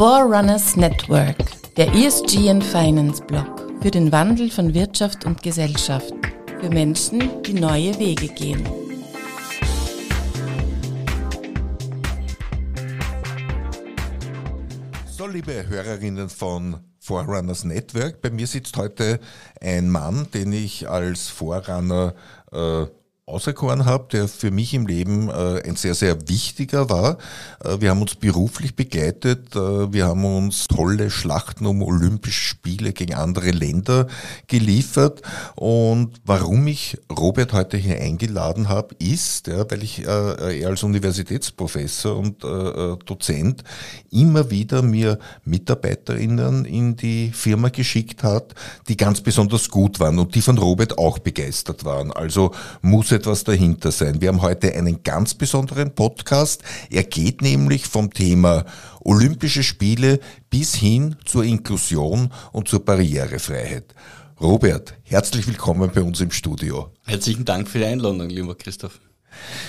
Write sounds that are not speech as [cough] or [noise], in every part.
Forerunners Network, der ESG and Finance Blog für den Wandel von Wirtschaft und Gesellschaft, für Menschen, die neue Wege gehen. So, liebe Hörerinnen von Forerunners Network, bei mir sitzt heute ein Mann, den ich als Vorrunner äh, auserkoren habe, der für mich im Leben äh, ein sehr, sehr wichtiger war. Äh, wir haben uns beruflich begleitet, äh, wir haben uns tolle Schlachten um Olympische Spiele gegen andere Länder geliefert. Und warum ich Robert heute hier eingeladen habe, ist, ja, weil ich äh, er als Universitätsprofessor und äh, Dozent immer wieder mir Mitarbeiterinnen in die Firma geschickt hat, die ganz besonders gut waren und die von Robert auch begeistert waren. Also muss etwas dahinter sein. Wir haben heute einen ganz besonderen Podcast. Er geht nämlich vom Thema Olympische Spiele bis hin zur Inklusion und zur Barrierefreiheit. Robert, herzlich willkommen bei uns im Studio. Herzlichen Dank für die Einladung, lieber Christoph.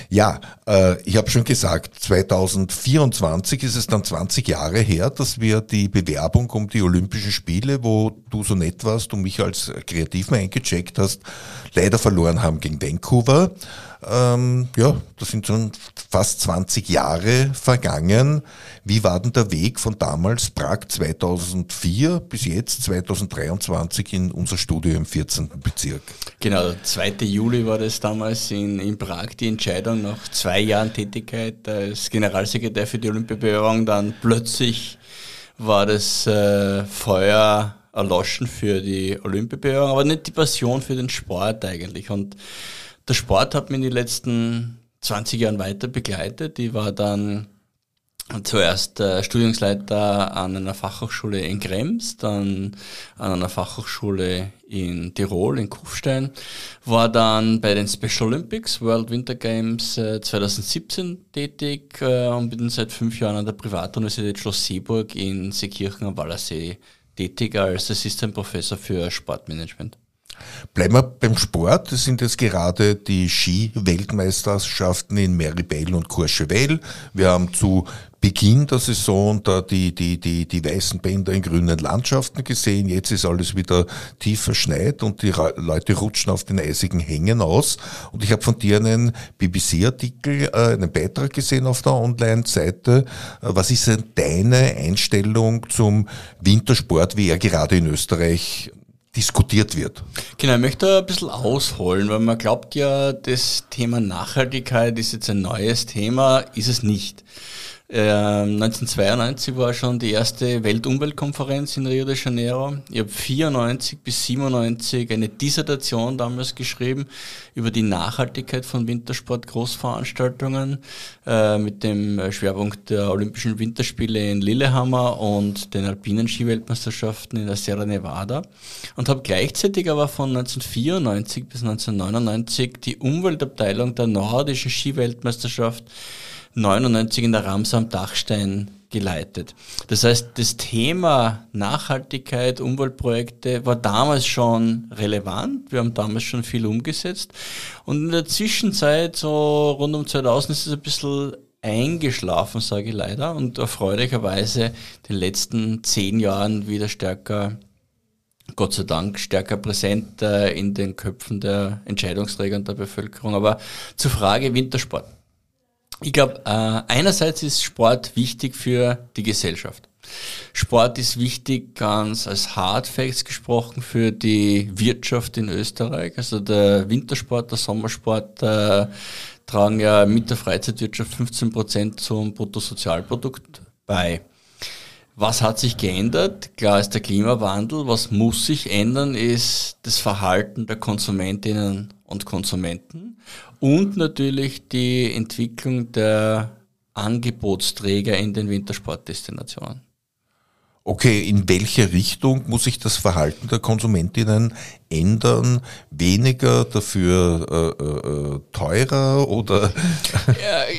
Ja, äh, ich habe schon gesagt, 2024 ist es dann 20 Jahre her, dass wir die Bewerbung um die Olympischen Spiele, wo du so nett warst und mich als Kreativen eingecheckt hast, leider verloren haben gegen Vancouver. Ähm, ja, das sind schon fast 20 Jahre vergangen. Wie war denn der Weg von damals Prag 2004 bis jetzt 2023 in unser Studio im 14. Bezirk? Genau, 2. Juli war das damals in, in Prag die Entscheidung nach zwei Jahren Tätigkeit als Generalsekretär für die Olympiabewerbung. Dann plötzlich war das äh, Feuer erloschen für die Olympiabewerbung, aber nicht die Passion für den Sport eigentlich. Und der Sport hat mich in den letzten 20 Jahren weiter begleitet. Ich war dann zuerst äh, Studiumsleiter an einer Fachhochschule in Krems, dann an einer Fachhochschule in Tirol, in Kufstein, war dann bei den Special Olympics, World Winter Games äh, 2017 tätig äh, und bin seit fünf Jahren an der Privatuniversität Schloss Seeburg in Seekirchen am Wallersee tätig als Assistant Professor für Sportmanagement. Bleiben wir beim Sport. Das sind jetzt gerade die Ski-Weltmeisterschaften in Meribel und Courchevel. Wir haben zu Beginn der Saison da die, die, die, die weißen Bänder in grünen Landschaften gesehen. Jetzt ist alles wieder tief verschneit und die Leute rutschen auf den eisigen Hängen aus. Und ich habe von dir einen BBC-Artikel, äh, einen Beitrag gesehen auf der Online-Seite. Äh, was ist denn deine Einstellung zum Wintersport, wie er gerade in Österreich diskutiert wird. Genau, ich möchte ein bisschen ausholen, weil man glaubt ja, das Thema Nachhaltigkeit ist jetzt ein neues Thema, ist es nicht. 1992 ähm, war schon die erste Weltumweltkonferenz in Rio de Janeiro. Ich habe 94 bis 97 eine Dissertation damals geschrieben über die Nachhaltigkeit von Wintersport-Großveranstaltungen äh, mit dem Schwerpunkt der Olympischen Winterspiele in Lillehammer und den alpinen Skiweltmeisterschaften in der Sierra Nevada und habe gleichzeitig aber von 1994 bis 1999 die Umweltabteilung der nordischen Skiweltmeisterschaft 99 in der Ramsar am Dachstein geleitet. Das heißt, das Thema Nachhaltigkeit, Umweltprojekte war damals schon relevant. Wir haben damals schon viel umgesetzt. Und in der Zwischenzeit, so rund um 2000, ist es ein bisschen eingeschlafen, sage ich leider, und erfreulicherweise in den letzten zehn Jahren wieder stärker, Gott sei Dank, stärker präsent äh, in den Köpfen der Entscheidungsträger und der Bevölkerung. Aber zur Frage Wintersport. Ich glaube, äh, einerseits ist Sport wichtig für die Gesellschaft. Sport ist wichtig, ganz als Hard Facts gesprochen, für die Wirtschaft in Österreich. Also der Wintersport, der Sommersport äh, tragen ja mit der Freizeitwirtschaft 15 Prozent zum Bruttosozialprodukt bei. Was hat sich geändert? Klar ist der Klimawandel. Was muss sich ändern, ist das Verhalten der Konsumentinnen und Konsumenten und natürlich die Entwicklung der Angebotsträger in den Wintersportdestinationen. Okay, in welche Richtung muss sich das Verhalten der Konsumentinnen ändern? Weniger, dafür äh, äh, teurer oder? [laughs]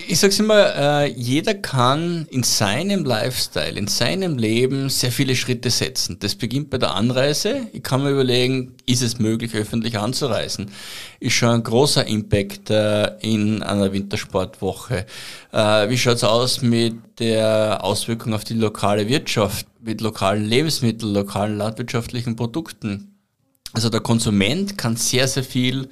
Ich sag's immer, äh, jeder kann in seinem Lifestyle, in seinem Leben sehr viele Schritte setzen. Das beginnt bei der Anreise. Ich kann mir überlegen, ist es möglich, öffentlich anzureisen? Ist schon ein großer Impact äh, in einer Wintersportwoche. Äh, wie schaut's aus mit der Auswirkung auf die lokale Wirtschaft? Mit lokalen Lebensmitteln, lokalen landwirtschaftlichen Produkten. Also der Konsument kann sehr, sehr viel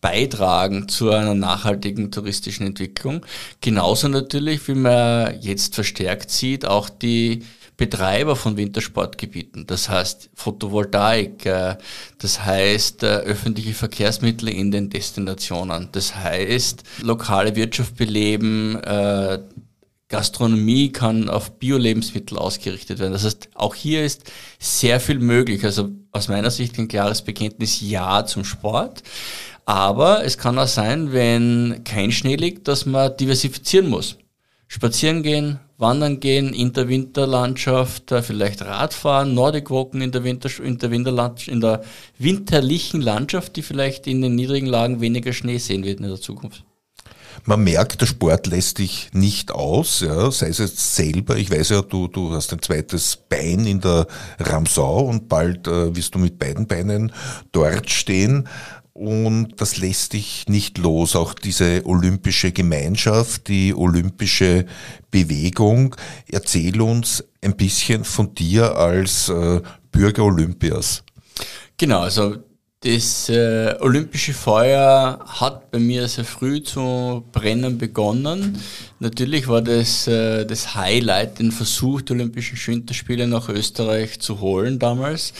beitragen zu einer nachhaltigen touristischen Entwicklung. Genauso natürlich, wie man jetzt verstärkt sieht, auch die Betreiber von Wintersportgebieten, das heißt Photovoltaik, äh, das heißt äh, öffentliche Verkehrsmittel in den Destinationen, das heißt lokale Wirtschaft beleben, äh, Gastronomie kann auf Bio-Lebensmittel ausgerichtet werden. Das heißt, auch hier ist sehr viel möglich. Also aus meiner Sicht ein klares Bekenntnis Ja zum Sport. Aber es kann auch sein, wenn kein Schnee liegt, dass man diversifizieren muss. Spazieren gehen, wandern gehen in der Winterlandschaft, äh, vielleicht Radfahren, Nordic Walken in der, Winter, in der, in der winterlichen Landschaft, die vielleicht in den niedrigen Lagen weniger Schnee sehen wird in der Zukunft. Man merkt, der Sport lässt dich nicht aus, ja, sei es jetzt selber, ich weiß ja, du, du hast ein zweites Bein in der Ramsau und bald äh, wirst du mit beiden Beinen dort stehen und das lässt dich nicht los. Auch diese olympische Gemeinschaft, die olympische Bewegung. Erzähl uns ein bisschen von dir als äh, Bürger Olympias. Genau, also das äh, olympische Feuer hat bei mir sehr früh zu brennen begonnen. Natürlich war das äh, das Highlight, den Versuch, die Olympischen Winterspiele nach Österreich zu holen damals.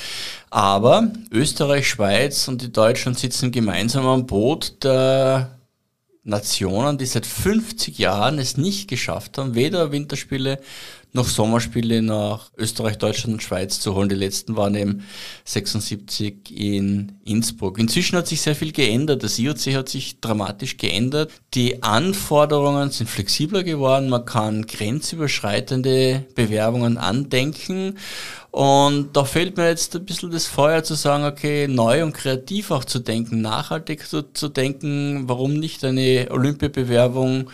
Aber Österreich, Schweiz und die Deutschland sitzen gemeinsam am Boot der Nationen, die seit 50 Jahren es nicht geschafft haben, weder Winterspiele noch Sommerspiele nach Österreich, Deutschland und Schweiz zu holen. Die letzten waren eben 76 in Innsbruck. Inzwischen hat sich sehr viel geändert. Das IOC hat sich dramatisch geändert. Die Anforderungen sind flexibler geworden. Man kann grenzüberschreitende Bewerbungen andenken. Und da fehlt mir jetzt ein bisschen das Feuer zu sagen, okay, neu und kreativ auch zu denken, nachhaltig zu, zu denken, warum nicht eine Olympiabewerbung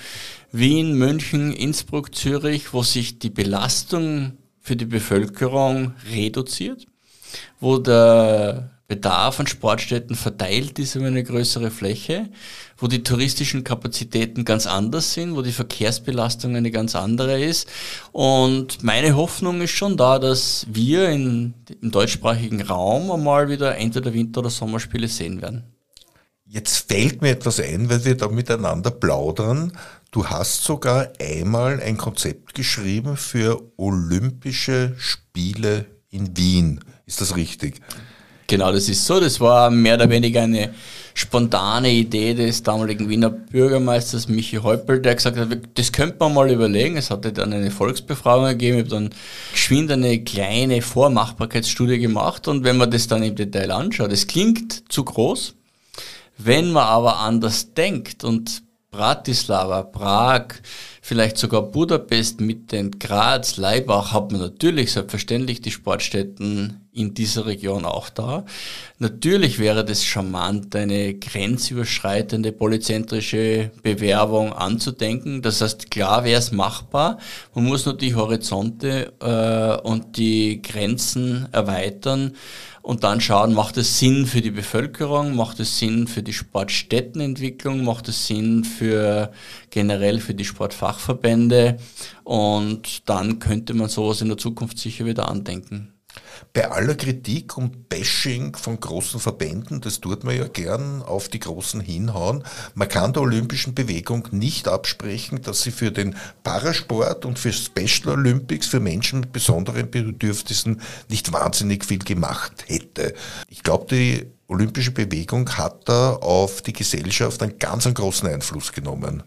Wien, München, Innsbruck, Zürich, wo sich die Belastung für die Bevölkerung reduziert, wo der Bedarf an Sportstätten verteilt ist über eine größere Fläche, wo die touristischen Kapazitäten ganz anders sind, wo die Verkehrsbelastung eine ganz andere ist. Und meine Hoffnung ist schon da, dass wir in, im deutschsprachigen Raum einmal wieder entweder Winter- oder Sommerspiele sehen werden. Jetzt fällt mir etwas ein, weil wir da miteinander plaudern. Du hast sogar einmal ein Konzept geschrieben für Olympische Spiele in Wien. Ist das richtig? Genau, das ist so. Das war mehr oder weniger eine spontane Idee des damaligen Wiener Bürgermeisters Michi Häupl, der gesagt hat, das könnte man mal überlegen. Es hatte dann eine Volksbefragung gegeben, ich habe dann geschwind eine kleine Vormachbarkeitsstudie gemacht und wenn man das dann im Detail anschaut, es klingt zu groß, wenn man aber anders denkt und Bratislava, Prag, vielleicht sogar Budapest, Mitte, Graz, Leibach hat man natürlich selbstverständlich die Sportstätten in dieser Region auch da. Natürlich wäre das charmant, eine grenzüberschreitende polyzentrische Bewerbung anzudenken. Das heißt, klar wäre es machbar. Man muss nur die Horizonte äh, und die Grenzen erweitern und dann schauen, macht es Sinn für die Bevölkerung, macht es Sinn für die Sportstättenentwicklung, macht es Sinn für generell für die Sportfachverbände und dann könnte man sowas in der Zukunft sicher wieder andenken. Bei aller Kritik und Bashing von großen Verbänden, das tut man ja gern auf die Großen hinhauen, man kann der olympischen Bewegung nicht absprechen, dass sie für den Parasport und für Special Olympics, für Menschen mit besonderen Bedürfnissen nicht wahnsinnig viel gemacht hätte. Ich glaube, die olympische Bewegung hat da auf die Gesellschaft einen ganz einen großen Einfluss genommen.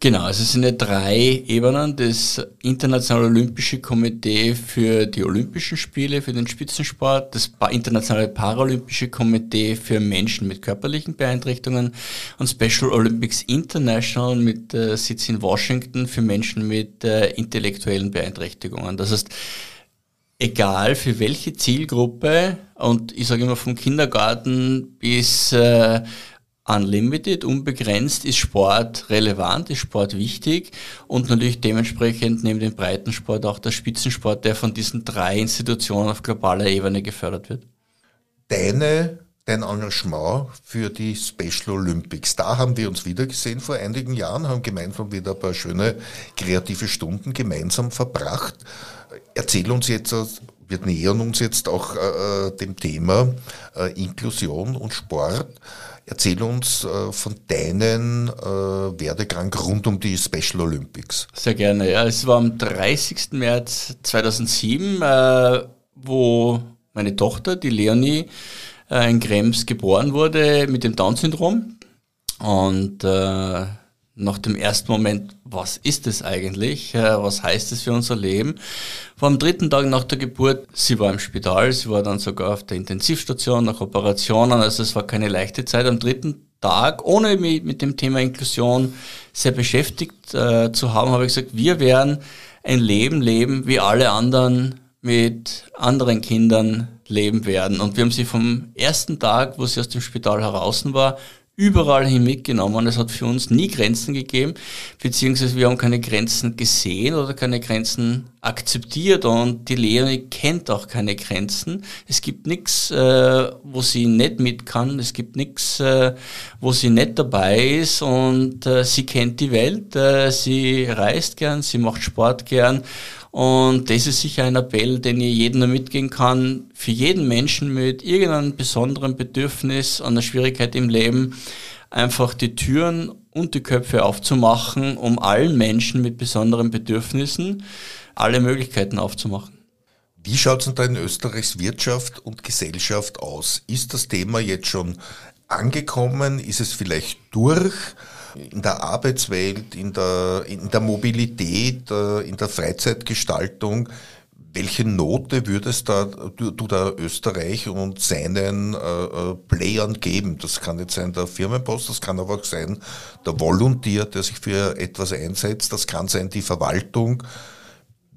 Genau, also es sind ja drei Ebenen. Das Internationale Olympische Komitee für die Olympischen Spiele, für den Spitzensport, das Internationale Paralympische Komitee für Menschen mit körperlichen Beeinträchtigungen und Special Olympics International mit äh, Sitz in Washington für Menschen mit äh, intellektuellen Beeinträchtigungen. Das heißt, egal für welche Zielgruppe und ich sage immer vom Kindergarten bis äh, unlimited, unbegrenzt, ist Sport relevant, ist Sport wichtig und natürlich dementsprechend neben dem Breitensport auch der Spitzensport, der von diesen drei Institutionen auf globaler Ebene gefördert wird. Deine dein Engagement für die Special Olympics. Da haben wir uns wieder gesehen vor einigen Jahren, haben gemeinsam wieder ein paar schöne kreative Stunden gemeinsam verbracht. Erzähl uns jetzt, wir nähern uns jetzt auch äh, äh, dem Thema äh, Inklusion und Sport. Erzähl uns äh, von deinen äh, Werdegang rund um die Special Olympics. Sehr gerne, ja. Es war am 30. März 2007, äh, wo meine Tochter, die Leonie, äh, in Krems geboren wurde mit dem Down-Syndrom. Und äh, nach dem ersten Moment, was ist es eigentlich? Äh, was heißt es für unser Leben? Am dritten Tag nach der Geburt, sie war im Spital, sie war dann sogar auf der Intensivstation nach Operationen, also es war keine leichte Zeit. Am dritten Tag, ohne mich mit dem Thema Inklusion sehr beschäftigt äh, zu haben, habe ich gesagt, wir werden ein Leben leben wie alle anderen mit anderen Kindern leben werden. Und wir haben sie vom ersten Tag, wo sie aus dem Spital heraus war, überall hin mitgenommen. Es hat für uns nie Grenzen gegeben, beziehungsweise wir haben keine Grenzen gesehen oder keine Grenzen akzeptiert und die Leonie kennt auch keine Grenzen. Es gibt nichts, äh, wo sie nicht mit kann, es gibt nichts, äh, wo sie nicht dabei ist und äh, sie kennt die Welt, äh, sie reist gern, sie macht Sport gern und das ist sicher ein Appell, den ich jedem nur mitgehen kann. Für jeden Menschen mit irgendeinem besonderen Bedürfnis, einer Schwierigkeit im Leben, einfach die Türen und die Köpfe aufzumachen, um allen Menschen mit besonderen Bedürfnissen alle Möglichkeiten aufzumachen. Wie schaut es denn da in Österreichs Wirtschaft und Gesellschaft aus? Ist das Thema jetzt schon angekommen? Ist es vielleicht durch? In der Arbeitswelt, in der, in der Mobilität, äh, in der Freizeitgestaltung. Welche Note würdest da, du, du da Österreich und seinen äh, äh, Playern geben? Das kann jetzt sein der Firmenpost, das kann aber auch sein der Volontier, der sich für etwas einsetzt, das kann sein die Verwaltung.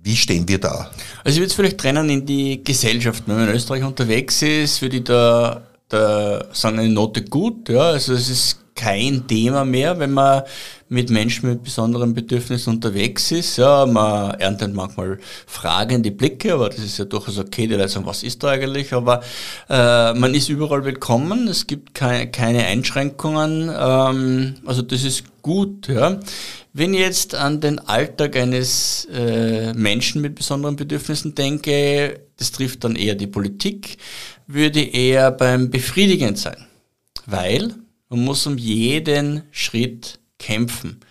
Wie stehen wir da? Also ich würde es vielleicht trennen in die Gesellschaft. Wenn man in Österreich unterwegs ist, würde ich da, da sagen, eine Note gut. Ja, also es ist kein Thema mehr, wenn man mit Menschen mit besonderen Bedürfnissen unterwegs ist. Ja, man erntet manchmal fragende Blicke, aber das ist ja durchaus okay, die Leute sagen, was ist da eigentlich? Aber äh, man ist überall willkommen, es gibt keine, keine Einschränkungen, ähm, also das ist gut. Ja. Wenn ich jetzt an den Alltag eines äh, Menschen mit besonderen Bedürfnissen denke, das trifft dann eher die Politik, würde eher beim Befriedigend sein. Weil man muss um jeden Schritt kämpfen.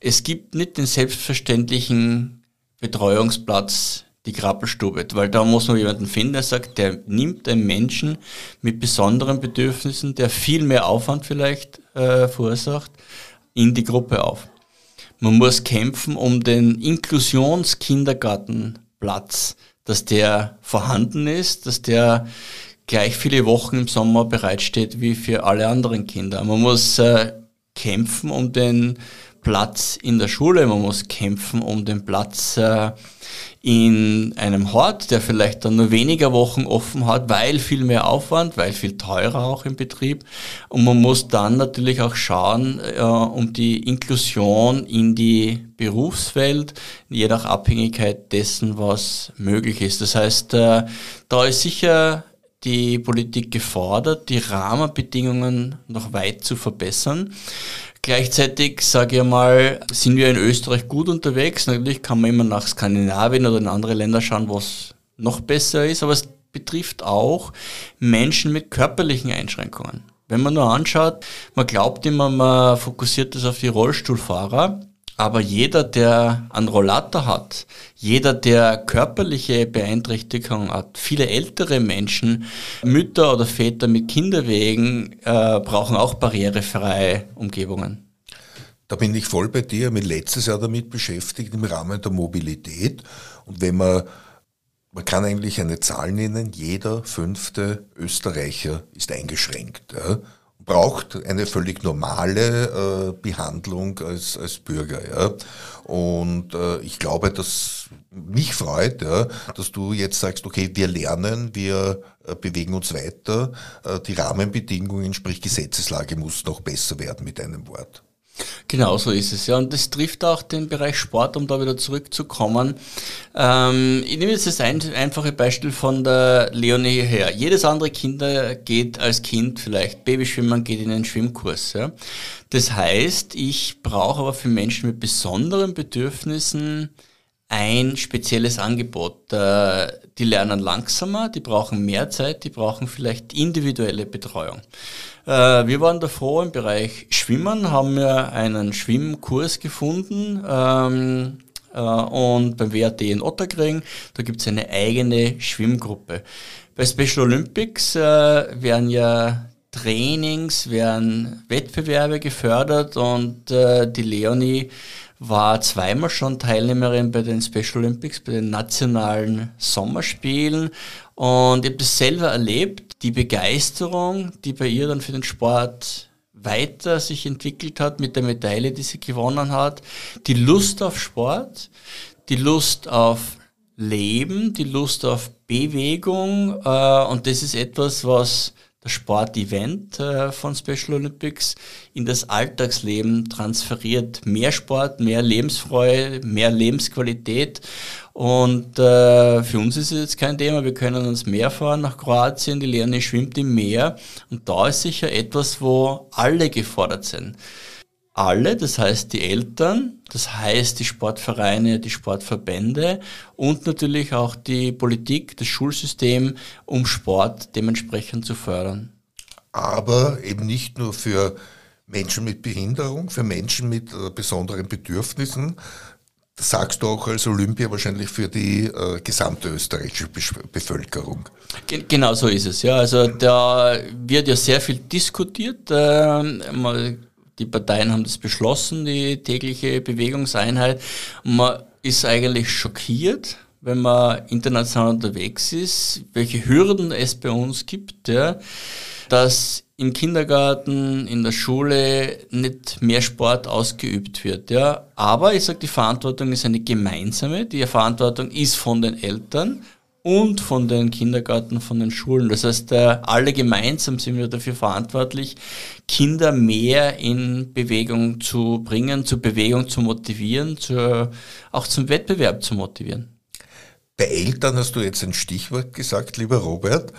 Es gibt nicht den selbstverständlichen Betreuungsplatz, die Krabbelstube, weil da muss man jemanden finden, der sagt, der nimmt einen Menschen mit besonderen Bedürfnissen, der viel mehr Aufwand vielleicht äh, verursacht, in die Gruppe auf. Man muss kämpfen um den Inklusionskindergartenplatz, dass der vorhanden ist, dass der gleich viele Wochen im Sommer bereitsteht wie für alle anderen Kinder. Man muss äh, kämpfen um den Platz in der Schule, man muss kämpfen um den Platz äh, in einem Hort, der vielleicht dann nur weniger Wochen offen hat, weil viel mehr Aufwand, weil viel teurer auch im Betrieb. Und man muss dann natürlich auch schauen äh, um die Inklusion in die Berufswelt, je nach Abhängigkeit dessen, was möglich ist. Das heißt, äh, da ist sicher die Politik gefordert, die Rahmenbedingungen noch weit zu verbessern. Gleichzeitig, sage ich mal, sind wir in Österreich gut unterwegs. Natürlich kann man immer nach Skandinavien oder in andere Länder schauen, was noch besser ist, aber es betrifft auch Menschen mit körperlichen Einschränkungen. Wenn man nur anschaut, man glaubt immer, man fokussiert das auf die Rollstuhlfahrer, aber jeder, der einen Rollator hat, jeder, der körperliche Beeinträchtigungen hat, viele ältere Menschen, Mütter oder Väter mit Kinderwegen äh, brauchen auch barrierefreie Umgebungen. Da bin ich voll bei dir. Ich mich letztes Jahr damit beschäftigt im Rahmen der Mobilität. Und wenn man, man kann eigentlich eine Zahl nennen, jeder fünfte Österreicher ist eingeschränkt. Ja? Braucht eine völlig normale äh, Behandlung als, als Bürger. Ja. Und äh, ich glaube, dass mich freut, ja, dass du jetzt sagst, okay, wir lernen, wir äh, bewegen uns weiter, äh, die Rahmenbedingungen, sprich Gesetzeslage muss noch besser werden mit einem Wort. Genau so ist es, ja. Und das trifft auch den Bereich Sport, um da wieder zurückzukommen. Ähm, ich nehme jetzt das ein, einfache Beispiel von der Leonie her. Jedes andere Kind geht als Kind vielleicht Babyschwimmen, geht in einen Schwimmkurs. Ja. Das heißt, ich brauche aber für Menschen mit besonderen Bedürfnissen ein spezielles Angebot. Äh, die lernen langsamer, die brauchen mehr Zeit, die brauchen vielleicht individuelle Betreuung. Äh, wir waren davor im Bereich Schwimmen, haben wir einen Schwimmkurs gefunden ähm, äh, und beim WAT in Otterkring, da gibt es eine eigene Schwimmgruppe. Bei Special Olympics werden ja Trainings, werden Wettbewerbe gefördert und die Leonie war zweimal schon Teilnehmerin bei den Special Olympics, bei den nationalen Sommerspielen. Und ich habe das selber erlebt, die Begeisterung, die bei ihr dann für den Sport weiter sich entwickelt hat mit der Medaille, die sie gewonnen hat, die Lust auf Sport, die Lust auf Leben, die Lust auf Bewegung äh, und das ist etwas, was Sportevent äh, von Special Olympics in das Alltagsleben transferiert. Mehr Sport, mehr Lebensfreude, mehr Lebensqualität. Und äh, für uns ist es jetzt kein Thema. Wir können uns mehr fahren nach Kroatien. Die Leonie schwimmt im Meer. Und da ist sicher etwas, wo alle gefordert sind alle, das heißt die Eltern, das heißt die Sportvereine, die Sportverbände und natürlich auch die Politik, das Schulsystem, um Sport dementsprechend zu fördern. Aber eben nicht nur für Menschen mit Behinderung, für Menschen mit äh, besonderen Bedürfnissen, das sagst du auch als Olympia wahrscheinlich für die äh, gesamte österreichische Bevölkerung. Genau so ist es, ja. Also da wird ja sehr viel diskutiert. Äh, die Parteien haben das beschlossen, die tägliche Bewegungseinheit. Und man ist eigentlich schockiert, wenn man international unterwegs ist, welche Hürden es bei uns gibt, ja, dass im Kindergarten, in der Schule nicht mehr Sport ausgeübt wird. Ja. Aber ich sage, die Verantwortung ist eine gemeinsame. Die Verantwortung ist von den Eltern und von den Kindergärten, von den Schulen. Das heißt, äh, alle gemeinsam sind wir dafür verantwortlich, Kinder mehr in Bewegung zu bringen, zur Bewegung zu motivieren, zur, auch zum Wettbewerb zu motivieren. Bei Eltern hast du jetzt ein Stichwort gesagt, lieber Robert.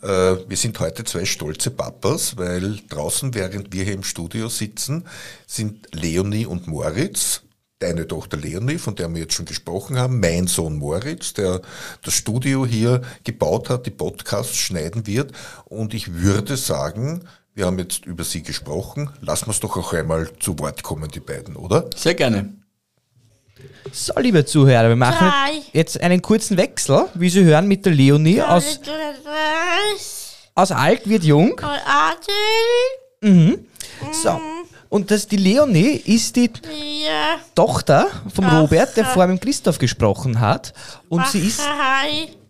Äh, wir sind heute zwei stolze Papas, weil draußen, während wir hier im Studio sitzen, sind Leonie und Moritz deine Tochter Leonie, von der wir jetzt schon gesprochen haben, mein Sohn Moritz, der das Studio hier gebaut hat, die Podcasts schneiden wird. Und ich würde sagen, wir haben jetzt über sie gesprochen. Lassen wir es doch auch einmal zu Wort kommen, die beiden, oder? Sehr gerne. So, liebe Zuhörer, wir machen jetzt einen kurzen Wechsel, wie Sie hören, mit der Leonie aus, aus alt wird jung. Mhm. So, mhm. Und das, die Leonie ist die ja. Tochter vom Ach, Robert, der vorher mit Christoph gesprochen hat. Und Ach, sie ist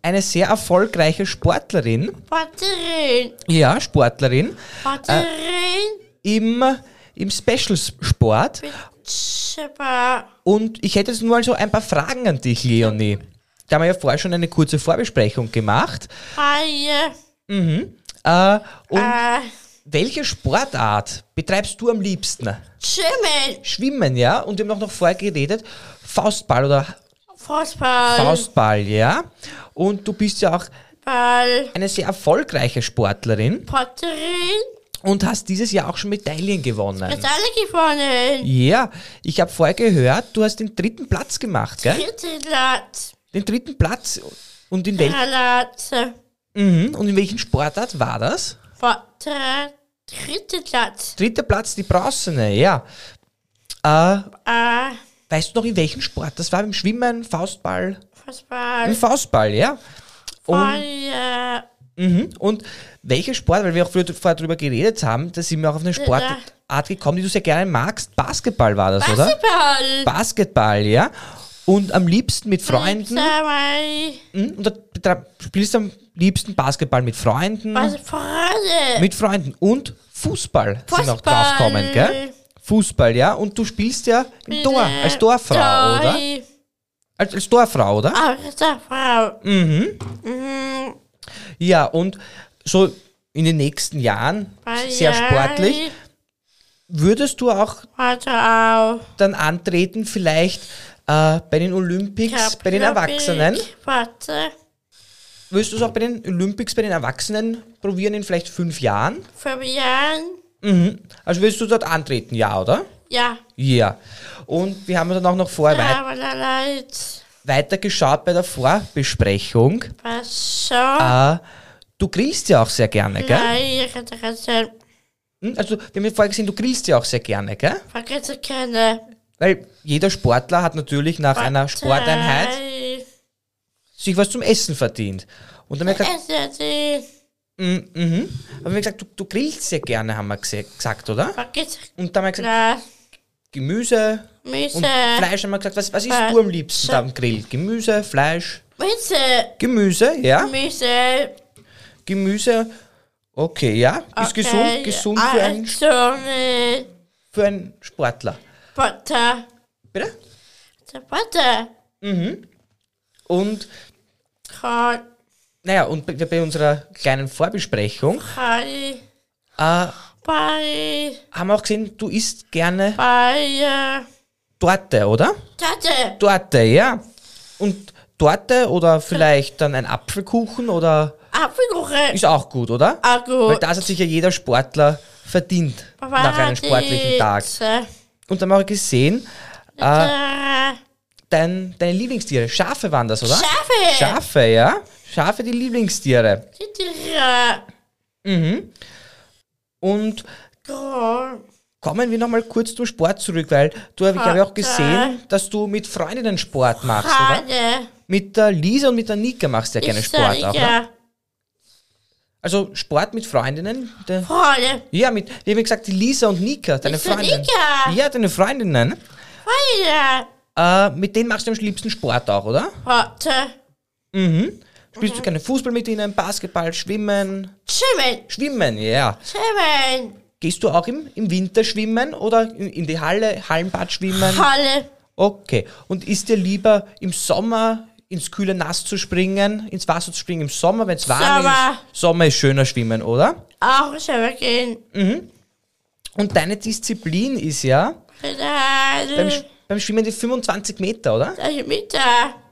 eine sehr erfolgreiche Sportlerin. Sportlerin. Ja, Sportlerin. Sportlerin. Äh, Im, im Special-Sport. Und ich hätte jetzt nur mal so ein paar Fragen an dich, Leonie. Da haben wir ja vorher schon eine kurze Vorbesprechung gemacht. Hi. Mhm. Äh, und äh. Welche Sportart betreibst du am liebsten? Schwimmen. Schwimmen, ja. Und wir haben noch vorher geredet, Faustball oder Faustball. Faustball, ja. Und du bist ja auch Ball. eine sehr erfolgreiche Sportlerin. Sportlerin. Und hast dieses Jahr auch schon Medaillen gewonnen. Medaillen gewonnen. Ja, ich habe vorher gehört, du hast den dritten Platz gemacht, gell? Dritten Platz. Den dritten Platz. Und in welchem? Mhm. Und in welchen Sportart war das? Dritter Platz. Dritter Platz, die Bronzene, ja. Äh, äh, weißt du noch, in welchem Sport? Das war im Schwimmen, Faustball? Faustball. Im Faustball, ja. Und, Voll, mhm. Und welcher Sport, weil wir auch vorher darüber geredet haben, da sind wir auch auf eine Sportart gekommen, die du sehr gerne magst. Basketball war das, Basketball. oder? Basketball. Basketball, ja. Und am liebsten mit Freunden. Mhm. Und da spielst du am liebsten Basketball mit Freunden. Was Freunde? Mit Freunden. Und Fußball, sind noch Fußball. draufgekommen, gell? Fußball, ja. Und du spielst ja im Tor, als Torfrau, oder? Als, als Torfrau, oder? Als Frau. Mhm. Ja, und so in den nächsten Jahren sehr sportlich. Würdest du auch auch. dann antreten, vielleicht äh, bei den Olympics, bei den Erwachsenen? Warte. Würdest du es auch bei den Olympics, bei den Erwachsenen probieren in vielleicht fünf Jahren? Fünf Jahren. Mhm. Also würdest du dort antreten, ja, oder? Ja. Ja. Und wir haben dann auch noch vorher weit, Aber leid. weiter geschaut bei der Vorbesprechung. Was so? Äh, du grillst ja auch sehr gerne, gell? Nein, ich Hm, Also, wir haben ja vorher gesehen, du grillst ja auch sehr gerne, gell? vergesse keine. Weil jeder Sportler hat natürlich nach einer Sporteinheit sich was zum Essen verdient. Und dann haben wir gesagt, sie. mhm, mhm. haben wir gesagt du, du grillst sehr gerne, haben wir gesagt, oder? Und dann haben wir gesagt. Gemüse Müsse. und Fleisch haben wir gesagt, was, was isst du am liebsten da am Grill? Gemüse, Fleisch, Müsse. Gemüse, ja? Müsse. Gemüse, okay, ja, ist Okay. gesund, gesund für einen, ne. für einen Sportler. Butter. Bitte? Der Butter. Und, Korn. naja, und bei, bei unserer kleinen Vorbesprechung Bei. äh, Bei. haben wir auch gesehen, du isst gerne Bei. Torte, oder? Tate. Torte, ja. Und Torte oder vielleicht dann ein Apfelkuchen oder Apfelkuchen. ist auch gut, oder? Weil gut. das hat sich ja jeder Sportler verdient nach einem sportlichen Tag. Und dann haben wir gesehen, Äh, dein, deine Lieblingstiere, Schafe waren das, oder? Schafe. Schafe, ja. Schafe, die Lieblingstiere. Tiere. Und kommen wir nochmal kurz zum Sport zurück, weil du habe ich habe auch gesehen, dass du mit Freundinnen Sport machst, oder? Mit der Lisa und mit der Nika machst du ja gerne Sport auch, ne? ja. Also Sport mit Freundinnen? Der, Freude. ja, mit, ich habe gesagt, die Lisa und Nika, deine Freundinnen. Nika. Ja, deine Freundinnen. Freude. Äh, mit denen machst du am liebsten Sport auch, oder? Warte. Mhm. Spielst du gerne Fußball mit ihnen, Basketball, Schwimmen? Schwimmen. Schwimmen, ja. Schwimmen. Gehst du auch im, im Winter schwimmen oder in, in die Halle, Hallenbad schwimmen? Halle. Okay. Und ist dir lieber im Sommer ins kühle Nass zu springen, ins Wasser zu springen im Sommer, wenn es warm Sommer. ist? Sommer ist schöner schwimmen, oder? Auch schwimmen gehen. Und deine Disziplin ist ja beim, Beim beim Schwimmen die 25 Meter, oder? Mitte.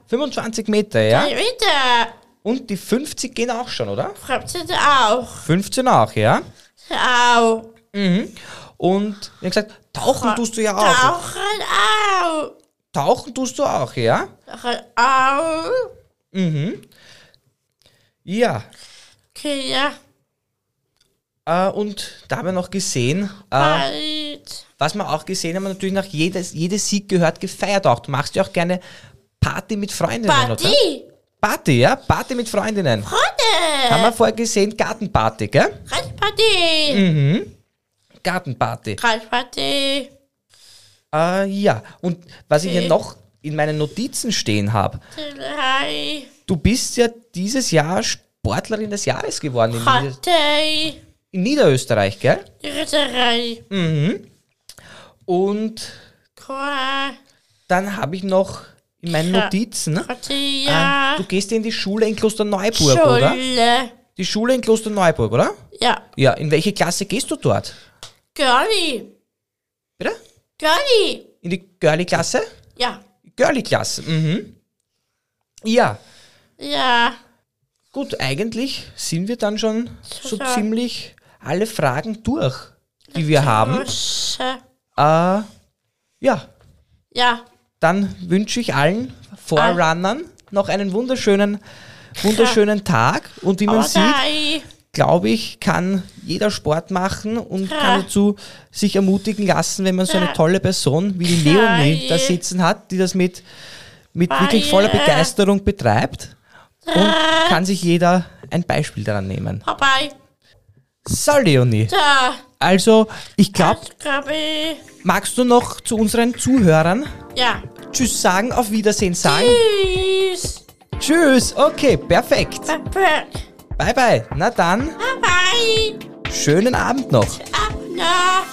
25 Meter, ja? Mitte. Und die 50 gehen auch schon, oder? Fremde auch. 15 auch, ja? Auch. Und wie gesagt, tauchen tust du ja auch. Tauchen auch. Tauchen tust du auch, ja? Tauchen auch. Ja. Okay, ja. Äh, und da haben wir noch gesehen, äh. Was wir auch gesehen haben, natürlich nach jedes, jedes Sieg gehört gefeiert auch. Du machst ja auch gerne Party mit Freundinnen, oder? Party. Party, ja? Party mit Freundinnen. Haben Freunde. wir vorher gesehen, Gartenparty, gell? Reitparty. Gartenparty. Reitparty. Äh, ja, und was ich hier noch in meinen Notizen stehen habe, du bist ja dieses Jahr Sportlerin des Jahres geworden in, Nieder in Niederösterreich, gell? Ritterei. Und dann habe ich noch in meinen. Notizen, äh, ja. du gehst ja in die Schule in Klosterneuburg, oder? Schule. Die Schule in Klosterneuburg, oder? Ja. Ja, in welche Klasse gehst du dort? Girlie. Bitte? Girlie. In die Girlie-Klasse? Ja. Girlie-Klasse, mhm. Ja, Ja. gut, eigentlich sind wir dann schon so Ja. ziemlich alle Fragen durch, die wir haben. Äh, ja, Ja. dann wünsche ich allen Forerunnern noch einen wunderschönen, wunderschönen [laughs] Tag. Und wie man Oh, sieht, glaube ich, kann jeder Sport machen und Ja. kann dazu sich ermutigen lassen, wenn man so eine Ja. tolle Person wie die Ja, Leonie da sitzen hat, die das mit, mit Ja, wirklich voller. Begeisterung betreibt. Und kann sich jeder ein Beispiel daran nehmen. Vorbei. So, Leonie. Da. Also, ich glaube, magst du noch zu unseren Zuhörern Ja. Tschüss sagen, auf Wiedersehen sagen? Tschüss. Tschüss, okay, perfekt. Perfekt. Bye bye. Na dann, Bye bye. schönen Abend noch. Bye Ja.